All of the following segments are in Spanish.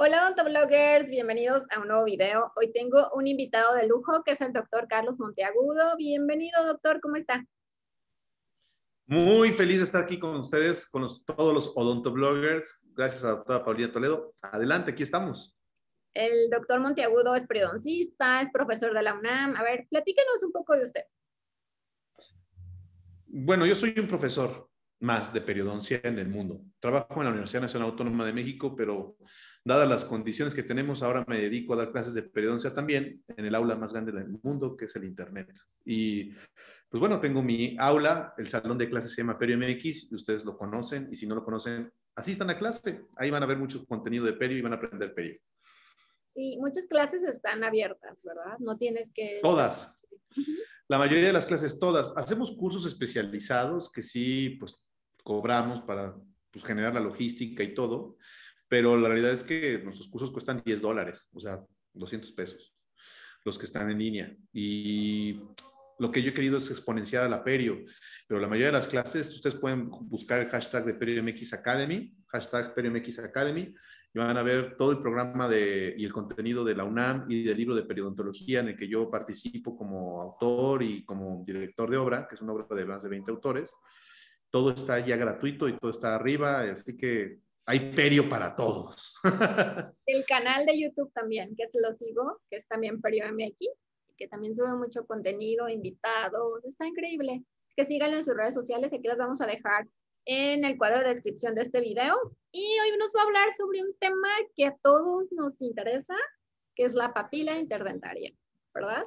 Hola odontobloggers, bienvenidos a un nuevo video. Hoy tengo un invitado de lujo que es el doctor Carlos Monteagudo. Bienvenido doctor, ¿cómo está? Muy feliz de estar aquí con ustedes, con todos los odontobloggers. Gracias a la doctora Paulina Toledo. Adelante, aquí estamos. El doctor Monteagudo es periodoncista, es profesor de la UNAM. A ver, platíquenos un poco de usted. Bueno, yo soy un profesor más de periodoncia en el mundo. Trabajo en la Universidad Nacional Autónoma de México, pero dadas las condiciones que tenemos, ahora me dedico a dar clases de periodoncia también en el aula más grande del mundo, que es el Internet. Y pues bueno, tengo mi aula, el salón de clases se llama PerioMX, y ustedes lo conocen, y si no lo conocen, asistan a clase. Ahí van a ver mucho contenido de perio y van a aprender perio. Sí, muchas clases están abiertas, ¿verdad? No tienes que... Todas. La mayoría de las clases, todas. Hacemos cursos especializados que sí, pues cobramos para pues, generar la logística y todo, pero la realidad es que nuestros cursos cuestan 10 dólares, o sea, 200 pesos, los que están en línea. Y lo que yo he querido es exponenciar a la Perio, pero la mayoría de las clases, ustedes pueden buscar el hashtag de PerioMX Academy, hashtag PerioMX Academy, y van a ver todo el programa de, y el contenido de la UNAM y del libro de periodontología en el que yo participo como autor y como director de obra, que es una obra de más de 20 autores todo está ya gratuito y todo está arriba, así que hay perio para todos. El canal de YouTube también, que se lo sigo, que es también Perio MX, que también sube mucho contenido, invitados, está increíble. que síganlo en sus redes sociales, aquí las vamos a dejar en el cuadro de descripción de este video. Y hoy nos va a hablar sobre un tema que a todos nos interesa, que es la papila interdentaria, ¿verdad?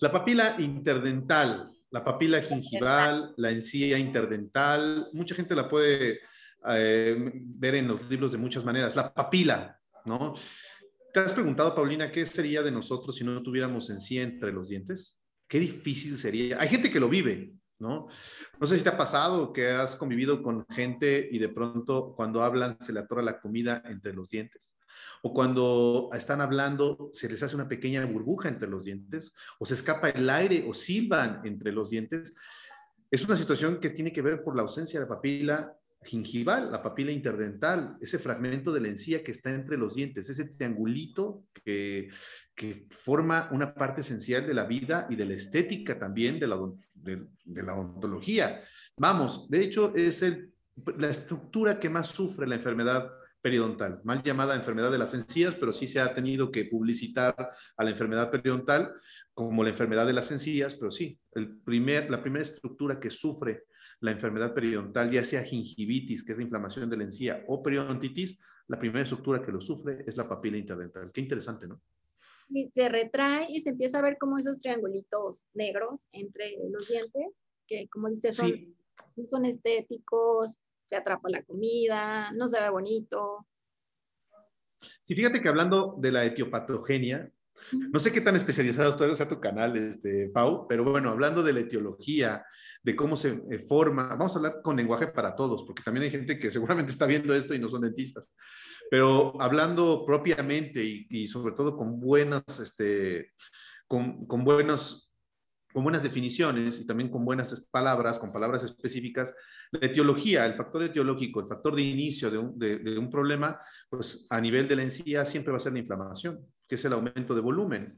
La papila interdental la papila gingival, la encía interdental, mucha gente la puede eh, ver en los libros de muchas maneras. La papila, ¿no? ¿Te has preguntado, Paulina, qué sería de nosotros si no tuviéramos encía entre los dientes? Qué difícil sería. Hay gente que lo vive, ¿no? No sé si te ha pasado que has convivido con gente y de pronto cuando hablan se le atora la comida entre los dientes o cuando están hablando se les hace una pequeña burbuja entre los dientes, o se escapa el aire o silban entre los dientes. Es una situación que tiene que ver por la ausencia de papila gingival, la papila interdental, ese fragmento de la encía que está entre los dientes, ese triangulito que, forma una parte esencial de la vida y de la estética también de la, de, odontología. Vamos, de hecho es la estructura que más sufre la enfermedad periodontal, mal llamada enfermedad de las encías, pero sí se ha tenido que publicitar a la enfermedad periodontal como la enfermedad de las encías, pero sí, el primer, la primera estructura que sufre la enfermedad periodontal, ya sea gingivitis, que es la inflamación de la encía, o periodontitis, la primera estructura que lo sufre es la papila interdental. Qué interesante, ¿no? Sí, se retrae y se empieza a ver como esos triangulitos negros entre los dientes, que como dices, son, son estéticos, se atrapa la comida, no se ve bonito. Sí, fíjate que hablando de la etiopatogenia, no sé qué tan especializado sea tu canal, este, Pau, pero bueno, hablando de la etiología, de cómo se eh, forma, vamos a hablar con lenguaje para todos, porque también hay gente que seguramente está viendo esto y no son dentistas, pero hablando propiamente y, sobre todo con buenas, este, con, con, buenos, con buenas definiciones y también con buenas palabras, con palabras específicas, la etiología, el factor etiológico, el factor de inicio de un, de, un, problema, pues a nivel de la encía siempre va a ser la inflamación, que es el aumento de volumen.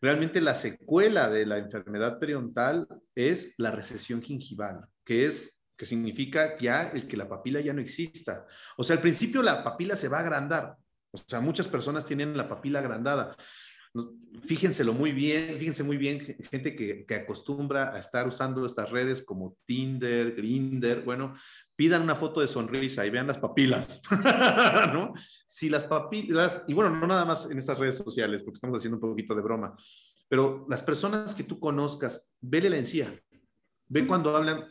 Realmente la secuela de la enfermedad periodontal es la recesión gingival, que es que significa ya el que la papila ya no exista. O sea, al principio la papila se va a agrandar. O sea, muchas personas tienen la papila agrandada. Fíjenselo muy bien, fíjense muy bien, gente que, que, acostumbra a estar usando estas redes como Tinder, Grinder, bueno, pidan una foto de sonrisa y vean las papilas, ¿no? Si las papilas, y bueno, no nada más en estas redes sociales, porque estamos haciendo un poquito de broma, pero las personas que tú conozcas, vele la encía, ve cuando hablan,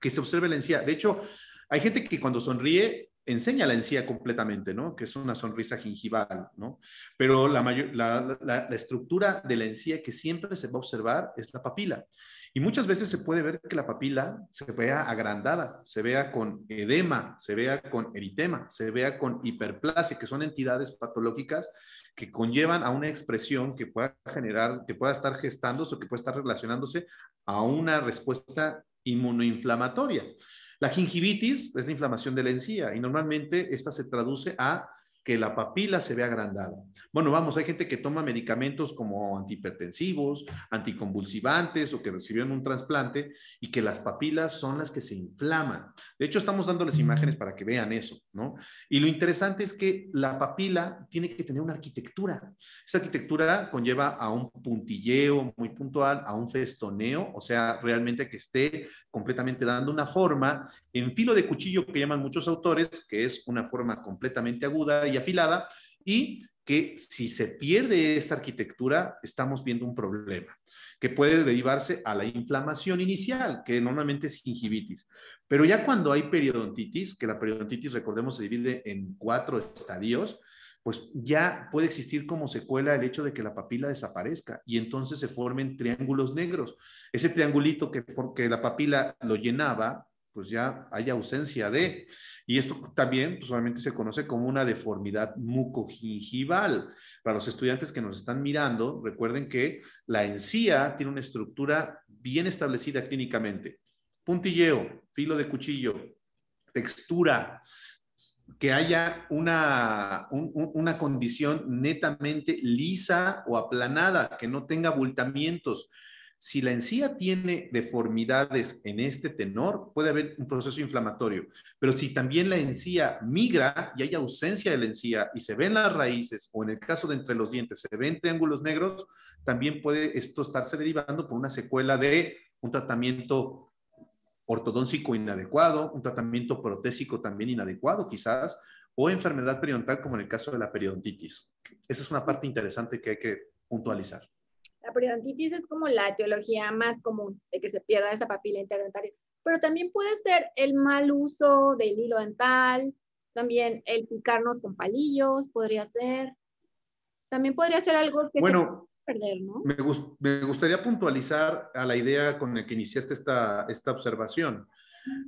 que se observe la encía. De hecho, hay gente que cuando sonríe enseña la encía completamente, ¿no? Que es una sonrisa gingival, ¿no? Pero la, mayor, la, la, estructura de la encía que siempre se va a observar es la papila. Y muchas veces se puede ver que la papila se vea agrandada, se vea con edema, se vea con eritema, se vea con hiperplasia, que son entidades patológicas que conllevan a una expresión que pueda generar, que pueda estar gestándose o que pueda estar relacionándose a una respuesta inmunoinflamatoria. La gingivitis es la inflamación de la encía y normalmente esta se traduce a que la papila se ve agrandada. Bueno, vamos, hay gente que toma medicamentos como antihipertensivos, anticonvulsivantes o que recibieron un trasplante y que las papilas son las que se inflaman. De hecho, estamos dándoles imágenes para que vean eso, ¿no? Y lo interesante es que la papila tiene que tener una arquitectura. Esa arquitectura conlleva a un puntilleo muy puntual, a un festoneo, o sea, realmente que esté completamente dando una forma en filo de cuchillo que llaman muchos autores, que es una forma completamente aguda y afilada, y que si se pierde esa arquitectura, estamos viendo un problema que puede derivarse a la inflamación inicial, que normalmente es gingivitis. Pero ya cuando hay periodontitis, que la periodontitis, recordemos, se divide en cuatro estadios, pues ya puede existir como secuela el hecho de que la papila desaparezca y entonces se formen triángulos negros. Ese triangulito que, que la papila lo llenaba, pues ya hay ausencia de. Y esto también pues, solamente se conoce como una deformidad mucogingival. Para los estudiantes que nos están mirando, recuerden que la encía tiene una estructura bien establecida clínicamente. Puntilleo, filo de cuchillo, textura, que haya una, una condición netamente lisa o aplanada, que no tenga abultamientos si la encía tiene deformidades en este tenor, puede haber un proceso inflamatorio. Pero si también la encía migra y hay ausencia de la encía y se ven las raíces, o en el caso de entre los dientes, se ven triángulos negros, también puede esto estarse derivando por una secuela de un tratamiento ortodóntico inadecuado, un tratamiento protésico también inadecuado quizás, o enfermedad periodontal como en el caso de la periodontitis. Esa es una parte interesante que hay que puntualizar. La periodontitis es como la etiología más común de que se pierda esa papila interdentaria, pero también puede ser el mal uso del hilo dental, también el picarnos con palillos, podría ser. También podría ser algo que bueno, se puede perder, ¿no? Me, me, gustaría puntualizar a la idea con la que iniciaste esta, esta observación.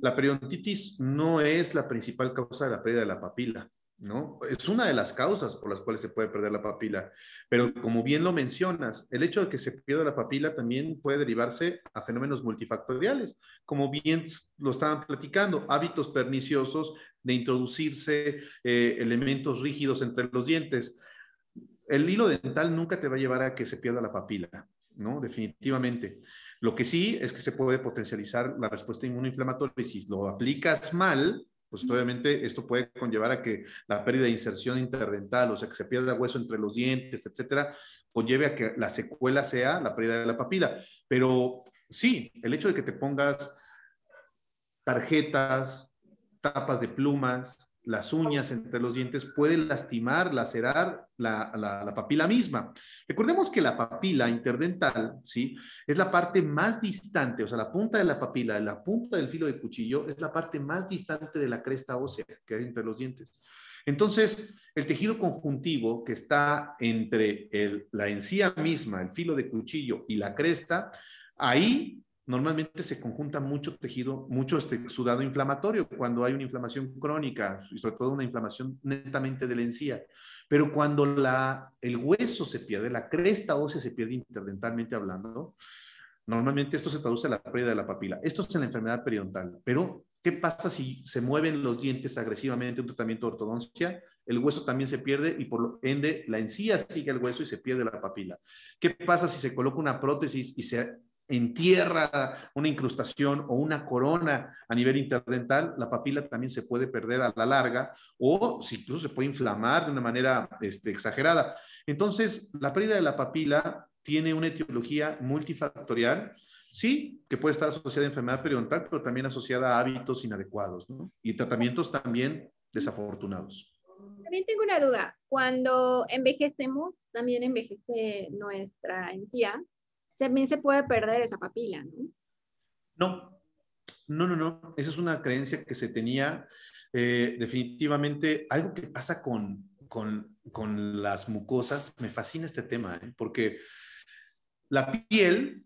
La periodontitis no es la principal causa de la pérdida de la papila. ¿No? Es una de las causas por las cuales se puede perder la papila. Pero como bien lo mencionas, el hecho de que se pierda la papila también puede derivarse a fenómenos multifactoriales, como bien lo estaban platicando, hábitos perniciosos de introducirse eh, elementos rígidos entre los dientes. El hilo dental nunca te va a llevar a que se pierda la papila, ¿no? Definitivamente. Lo que sí es que se puede potencializar la respuesta inmunoinflamatoria y si lo aplicas mal, pues obviamente esto puede conllevar a que la pérdida de inserción interdental, o sea, que se pierda hueso entre los dientes, etcétera, conlleve a que la secuela sea la pérdida de la papila. Pero sí, el hecho de que te pongas tarjetas, tapas de plumas, las uñas entre los dientes pueden lastimar, lacerar la, papila misma. Recordemos que la papila interdental, ¿sí? Es la parte más distante, o sea, la punta de la papila, la punta del filo de cuchillo, es la parte más distante de la cresta ósea que hay entre los dientes. Entonces, el tejido conjuntivo que está entre la encía misma, el filo de cuchillo y la cresta, ahí normalmente se conjunta mucho tejido, mucho este sudado inflamatorio cuando hay una inflamación crónica y sobre todo una inflamación netamente de la encía. Pero cuando el hueso se pierde, la cresta ósea se pierde interdentalmente hablando, normalmente esto se traduce a la pérdida de la papila. Esto es en la enfermedad periodontal. Pero, ¿qué pasa si se mueven los dientes agresivamente un tratamiento de ortodoncia? El hueso también se pierde y por ende la encía sigue el hueso y se pierde la papila. ¿Qué pasa si se coloca una prótesis y se entierra una incrustación o una corona a nivel interdental, la papila también se puede perder a la larga o incluso se puede inflamar de una manera este, exagerada. Entonces, la pérdida de la papila tiene una etiología multifactorial, sí, que puede estar asociada a enfermedad periodontal, pero también asociada a hábitos inadecuados y tratamientos también desafortunados. También tengo una duda. Cuando envejecemos, también envejece nuestra encía también se puede perder esa papila, ¿no? No, no, no, no. Esa es una creencia que se tenía. Eh, definitivamente, algo que pasa con, con, con, las mucosas, me fascina este tema, ¿eh? porque la piel,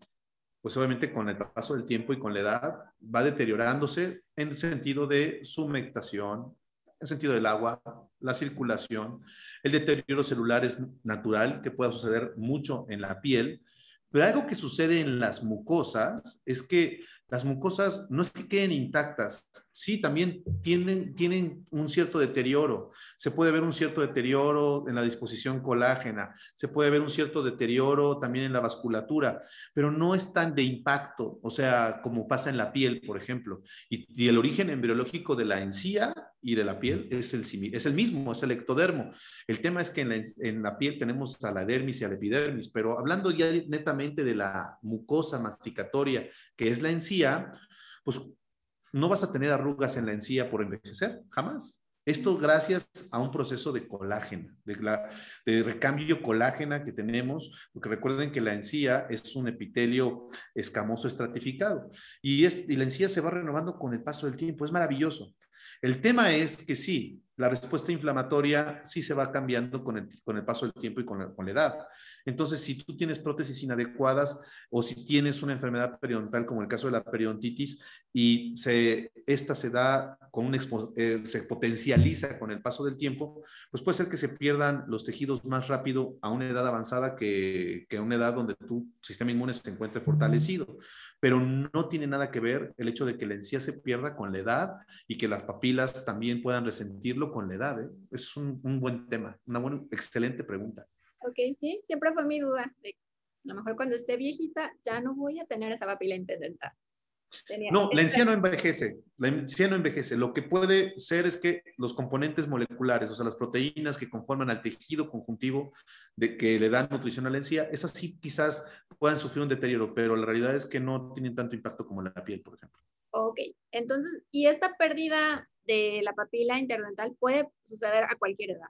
pues obviamente con el paso del tiempo y con la edad, va deteriorándose en el sentido de su humectación, en el sentido del agua, la circulación. El deterioro celular es natural, que pueda suceder mucho en la piel, pero algo que sucede en las mucosas es que las mucosas no es que queden intactas, sí, también tienen, tienen un cierto deterioro. Se puede ver un cierto deterioro en la disposición colágena, se puede ver un cierto deterioro también en la vasculatura, pero no es tan de impacto, o sea, como pasa en la piel, por ejemplo. Y, y el origen embriológico de la encía y de la piel es el, es el mismo, es el ectodermo. El tema es que en la, en la piel tenemos a la dermis y a la epidermis, pero hablando ya netamente de la mucosa masticatoria, que es la encía, pues no vas a tener arrugas en la encía por envejecer, jamás. Esto gracias a un proceso de colágeno, de, la, de, recambio colágena que tenemos, porque recuerden que la encía es un epitelio escamoso estratificado y, es, y la encía se va renovando con el paso del tiempo, es maravilloso. El tema es que sí, la respuesta inflamatoria sí se va cambiando con el, con el paso del tiempo y con la, con la, edad. Entonces, si tú tienes prótesis inadecuadas o si tienes una enfermedad periodontal, como el caso de la periodontitis, y se, esta se da con un eh, se potencializa con el paso del tiempo, pues puede ser que se pierdan los tejidos más rápido a una edad avanzada que, que a una edad donde tu sistema inmune se encuentre fortalecido pero no tiene nada que ver el hecho de que la encía se pierda con la edad y que las papilas también puedan resentirlo con la edad. ¿eh? Es un, buen tema, una buena, excelente pregunta. Ok, sí, siempre fue mi duda. De, a lo mejor cuando esté viejita ya no voy a tener esa papila No, la encía no envejece, la encía no envejece. Lo que puede ser es que los componentes moleculares, o sea, las proteínas que conforman al tejido conjuntivo de que le dan nutrición a la encía, esas sí quizás puedan sufrir un deterioro, pero la realidad es que no tienen tanto impacto como la piel, por ejemplo. Ok, entonces, ¿y esta pérdida de la papila interdental puede suceder a cualquier edad?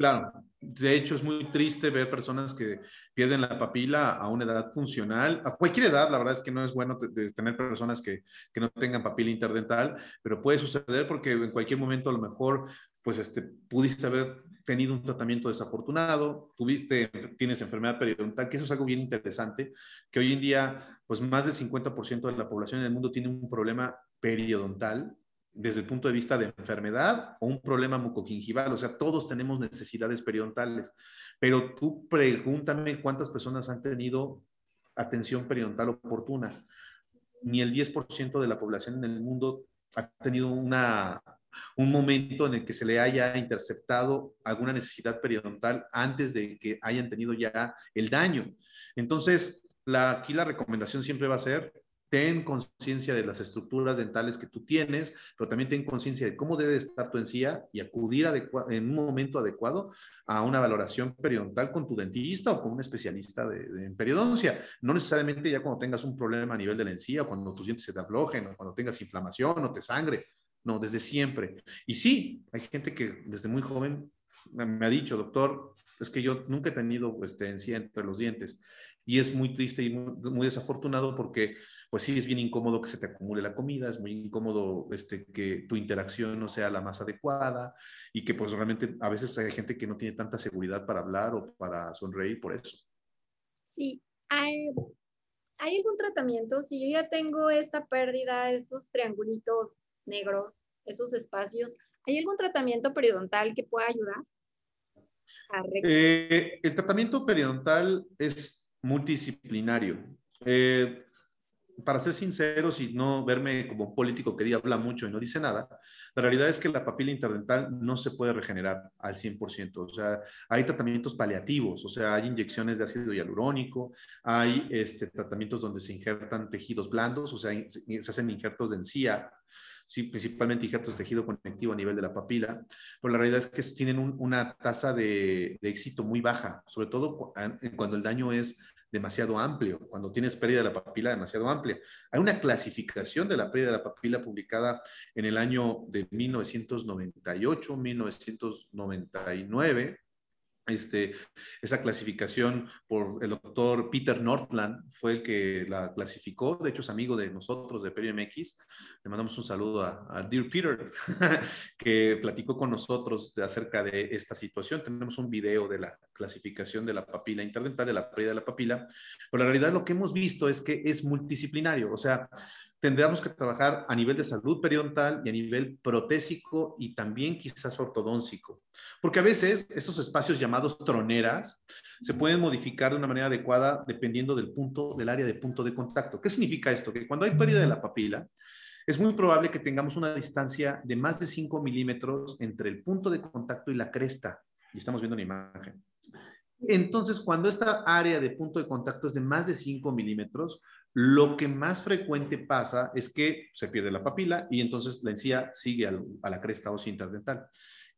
Claro, de hecho es muy triste ver personas que pierden la papila a una edad funcional, a cualquier edad, la verdad es que no es bueno tener personas que, no tengan papila interdental, pero puede suceder porque en cualquier momento a lo mejor pues este, pudiste haber tenido un tratamiento desafortunado, tuviste, tienes enfermedad periodontal, que eso es algo bien interesante, que hoy en día pues más del 50% de la población en el mundo tiene un problema periodontal, desde el punto de vista de enfermedad o un problema mucogingival. O sea, todos tenemos necesidades periodontales, pero tú pregúntame cuántas personas han tenido atención periodontal oportuna. Ni el 10% de la población en el mundo ha tenido una, un momento en el que se le haya interceptado alguna necesidad periodontal antes de que hayan tenido ya el daño. Entonces, aquí la recomendación siempre va a ser ten conciencia de las estructuras dentales que tú tienes, pero también ten conciencia de cómo debe estar tu encía y acudir en un momento adecuado a una valoración periodontal con tu dentista o con un especialista de, en periodoncia. No necesariamente ya cuando tengas un problema a nivel de la encía, o cuando tus dientes se te aflojen, o cuando tengas inflamación o te sangre. No, desde siempre. Y sí, hay gente que desde muy joven me ha dicho, doctor, es que yo nunca he tenido este, encía entre los dientes y es muy triste y muy, desafortunado porque pues sí es bien incómodo que se te acumule la comida, es muy incómodo este, que tu interacción no sea la más adecuada y que pues realmente a veces hay gente que no tiene tanta seguridad para hablar o para sonreír por eso. Sí, hay, ¿hay algún tratamiento? Si yo ya tengo esta pérdida, estos triangulitos negros, esos espacios, ¿hay algún tratamiento periodontal que pueda ayudar? Eh, el tratamiento periodontal es multidisciplinario. Eh, para ser sinceros y no verme como un político que habla mucho y no dice nada, la realidad es que la papila interdental no se puede regenerar al 100%. O sea, hay tratamientos paliativos, o sea, hay inyecciones de ácido hialurónico, hay este, tratamientos donde se injertan tejidos blandos, o sea, se hacen injertos de encía, sí, principalmente injertos de tejido conectivo a nivel de la papila, pero la realidad es que tienen una tasa de, de éxito muy baja, sobre todo cuando el daño es demasiado amplio, cuando tienes pérdida de la papila demasiado amplia. Hay una clasificación de la pérdida de la papila publicada en el año de 1998, 1999, este, esa clasificación por el doctor Peter Nordland fue el que la clasificó, de hecho es amigo de nosotros de Perio MX. Le mandamos un saludo a, Dear Peter, que platicó con nosotros acerca de esta situación. Tenemos un video de la clasificación de la papila interdental, de la pérdida de la papila, pero la realidad lo que hemos visto es que es multidisciplinario, o sea, tendríamos que trabajar a nivel de salud periodontal y a nivel protésico y también quizás ortodóntico. Porque a veces esos espacios llamados troneras se pueden modificar de una manera adecuada dependiendo del punto, del área de punto de contacto. ¿Qué significa esto? Que cuando hay pérdida de la papila, es muy probable que tengamos una distancia de más de 5 milímetros entre el punto de contacto y la cresta. Y estamos viendo una imagen. Entonces, cuando esta área de punto de contacto es de más de 5 milímetros, lo que más frecuente pasa es que se pierde la papila y entonces la encía sigue a la cresta ósea interdental.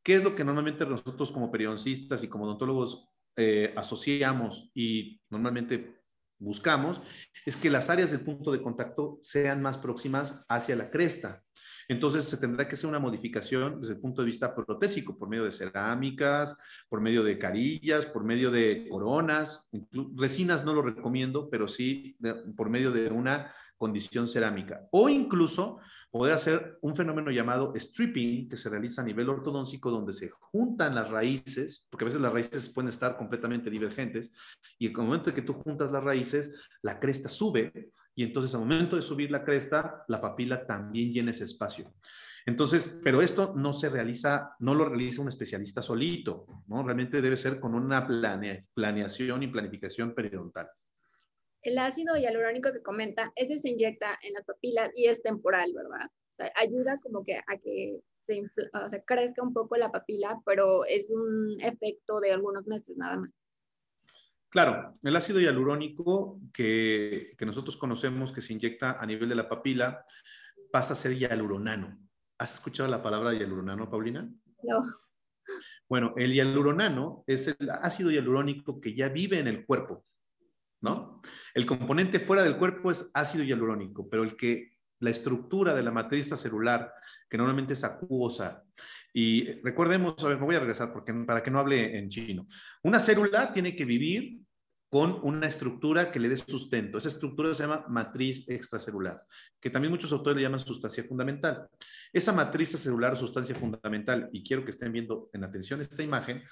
¿Qué es lo que normalmente nosotros como periodoncistas y como odontólogos eh, asociamos y normalmente buscamos? Es que las áreas del punto de contacto sean más próximas hacia la cresta. Entonces se tendrá que hacer una modificación desde el punto de vista protésico, por medio de cerámicas, por medio de carillas, por medio de coronas. Resinas no lo recomiendo, pero sí por medio de una condición cerámica. O incluso poder hacer un fenómeno llamado stripping, que se realiza a nivel ortodóntico, donde se juntan las raíces, porque a veces las raíces pueden estar completamente divergentes, y en el momento en que tú juntas las raíces, la cresta sube, y entonces al momento de subir la cresta, la papila también llena ese espacio. Entonces, pero esto no se realiza, no lo realiza un especialista solito, ¿no? Realmente debe ser con una planeación y planificación periodontal. El ácido hialurónico que comenta, ese se inyecta en las papilas y es temporal, ¿verdad? O sea, ayuda como que a que se sea, crezca un poco la papila, pero es un efecto de algunos meses nada más. Claro, el ácido hialurónico que, nosotros conocemos que se inyecta a nivel de la papila pasa a ser hialuronano. ¿Has escuchado la palabra hialuronano, Paulina? No. Bueno, el hialuronano es el ácido hialurónico que ya vive en el cuerpo, ¿no? El componente fuera del cuerpo es ácido hialurónico, pero el que la estructura de la matriz celular, que normalmente es acuosa, y recordemos, a ver, me voy a regresar porque, para que no hable en chino. Una célula tiene que vivir con una estructura que le dé sustento. Esa estructura se llama matriz extracelular, que también muchos autores le llaman sustancia fundamental. Esa matriz celular sustancia fundamental, y quiero que estén viendo en atención esta imagen,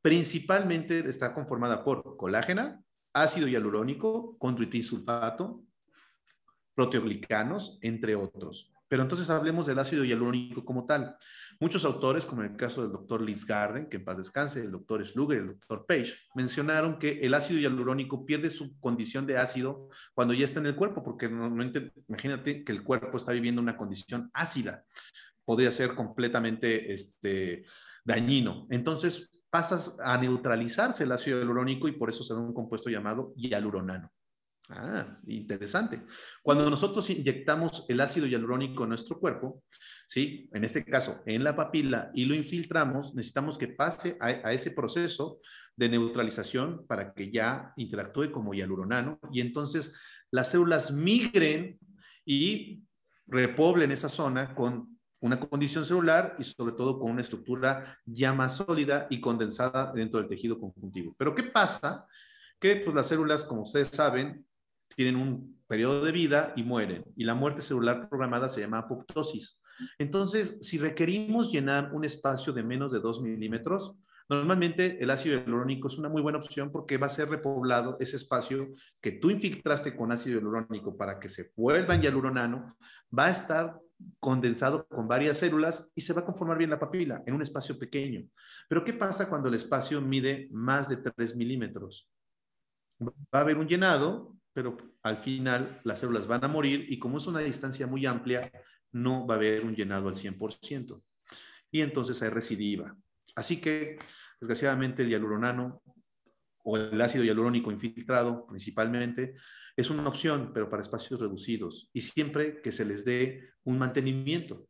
principalmente está conformada por colágena, ácido hialurónico, sulfato, proteoglicanos, entre otros. Pero entonces hablemos del ácido hialurónico como tal. Muchos autores, como en el caso del doctor Liz Garden, que en paz descanse, el doctor Sluger, el doctor Page, mencionaron que el ácido hialurónico pierde su condición de ácido cuando ya está en el cuerpo, porque normalmente, imagínate que el cuerpo está viviendo una condición ácida, podría ser completamente este, dañino. Entonces pasas a neutralizarse el ácido hialurónico y por eso se da un compuesto llamado hialuronano. Ah, interesante. Cuando nosotros inyectamos el ácido hialurónico en nuestro cuerpo, ¿sí? En este caso, en la papila y lo infiltramos, necesitamos que pase a, ese proceso de neutralización para que ya interactúe como hialuronano y entonces las células migren y repoblen esa zona con una condición celular y sobre todo con una estructura ya más sólida y condensada dentro del tejido conjuntivo. Pero ¿qué pasa? Que pues, las células, como ustedes saben, tienen un periodo de vida y mueren. Y la muerte celular programada se llama apoptosis. Entonces, si requerimos llenar un espacio de menos de 2 milímetros, normalmente el ácido hialurónico es una muy buena opción porque va a ser repoblado ese espacio que tú infiltraste con ácido hialurónico para que se vuelva en hialuronano, va a estar condensado con varias células y se va a conformar bien la papila en un espacio pequeño. Pero ¿qué pasa cuando el espacio mide más de 3 milímetros? Va a haber un llenado, pero al final las células van a morir y como es una distancia muy amplia, no va a haber un llenado al 100%. Y entonces hay recidiva. Así que, desgraciadamente, el hialuronano o el ácido hialurónico infiltrado principalmente es una opción, pero para espacios reducidos y siempre que se les dé un mantenimiento.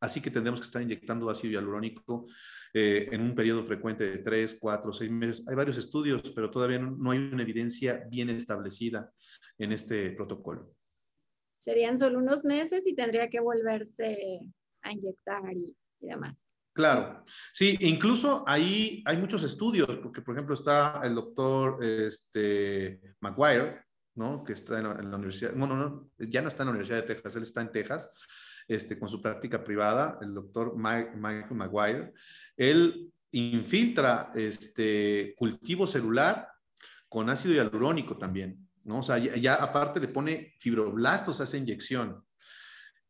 Así que tendremos que estar inyectando ácido hialurónico eh, en un periodo frecuente de 3, 4, 6 meses. Hay varios estudios, pero todavía no hay una evidencia bien establecida en este protocolo serían solo unos meses y tendría que volverse a inyectar y, demás. Claro, sí, incluso ahí hay muchos estudios, porque por ejemplo está el doctor este, McGuire, ¿no? Que está en la, universidad, no, no, ya no está en la Universidad de Texas, él está en Texas, este, con su práctica privada, el doctor Mike, Michael McGuire. Él infiltra este cultivo celular con ácido hialurónico también. ¿no? O sea, ya, aparte le pone fibroblastos a esa inyección.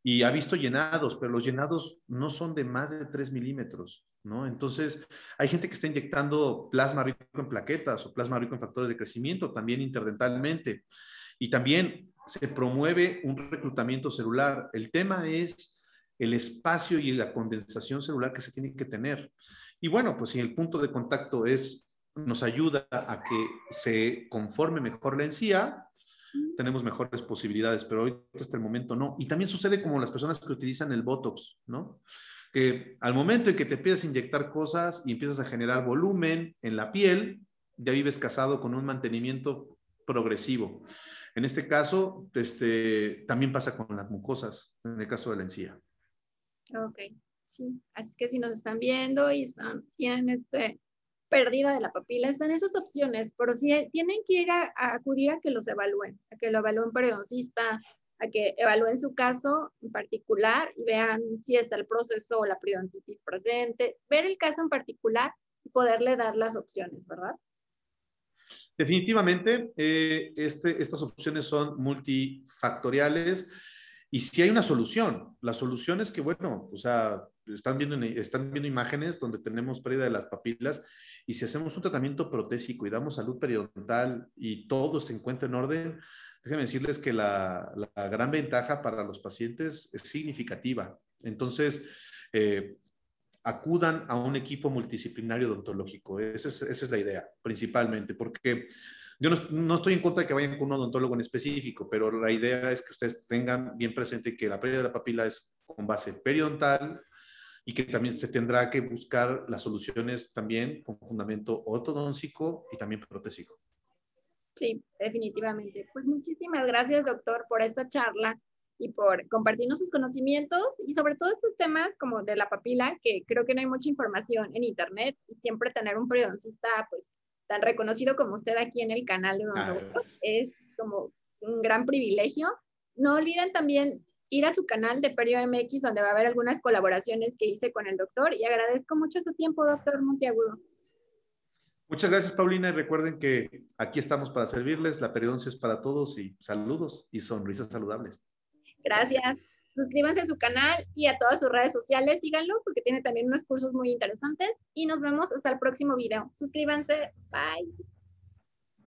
y ha visto llenados, pero los llenados no son de más de 3 milímetros, ¿no? Entonces, hay gente que está inyectando plasma rico en plaquetas o plasma rico en factores de crecimiento, también interdentalmente. Y también se promueve un reclutamiento celular. El tema es el espacio y la condensación celular que se tiene que tener. Y bueno, pues si el punto de contacto es, nos ayuda a que se conforme mejor la encía, tenemos mejores posibilidades, pero hoy hasta el momento no. Y también sucede como las personas que utilizan el Botox, ¿no? Que al momento en que te empiezas a inyectar cosas y empiezas a generar volumen en la piel, ya vives casado con un mantenimiento progresivo. En este caso, este, también pasa con las mucosas, en el caso de la encía. Ok, sí. Así que si nos están viendo y están, tienen este, pérdida de la papila, están esas opciones, pero si tienen que ir a, acudir a que los evalúen, a que lo evalúen periodoncista, a que evalúen su caso en particular y vean si está el proceso o la periodontitis presente, ver el caso en particular y poderle dar las opciones, ¿verdad? Definitivamente, eh, este, estas opciones son multifactoriales y si hay una solución. La solución es que, bueno, o sea, están viendo, están viendo imágenes donde tenemos pérdida de las papilas y si hacemos un tratamiento protésico y damos salud periodontal y todo se encuentra en orden, déjenme decirles que la, gran ventaja para los pacientes es significativa. Entonces, eh, acudan a un equipo multidisciplinario odontológico. Esa es, la idea, principalmente, porque yo no, no, estoy en contra de que vayan con un odontólogo en específico, pero la idea es que ustedes tengan bien presente que la pérdida de la papila es con base periodontal, y que también se tendrá que buscar las soluciones también con fundamento ortodóntico y también protésico. Sí, definitivamente. Pues muchísimas gracias, doctor, por esta charla y por compartirnos sus conocimientos y sobre todo estos temas como de la papila, que creo que no hay mucha información en internet y siempre tener un periodoncista pues tan reconocido como usted aquí en el canal de nosotros es como un gran privilegio. No olviden también ir a su canal de Perio MX, donde va a haber algunas colaboraciones que hice con el doctor y agradezco mucho su tiempo, doctor Monteagudo. Muchas gracias, Paulina, y recuerden que aquí estamos para servirles, la periodoncia es para todos y saludos y sonrisas saludables. Gracias. Suscríbanse a su canal y a todas sus redes sociales, síganlo porque tiene también unos cursos muy interesantes y nos vemos hasta el próximo video. Suscríbanse, bye.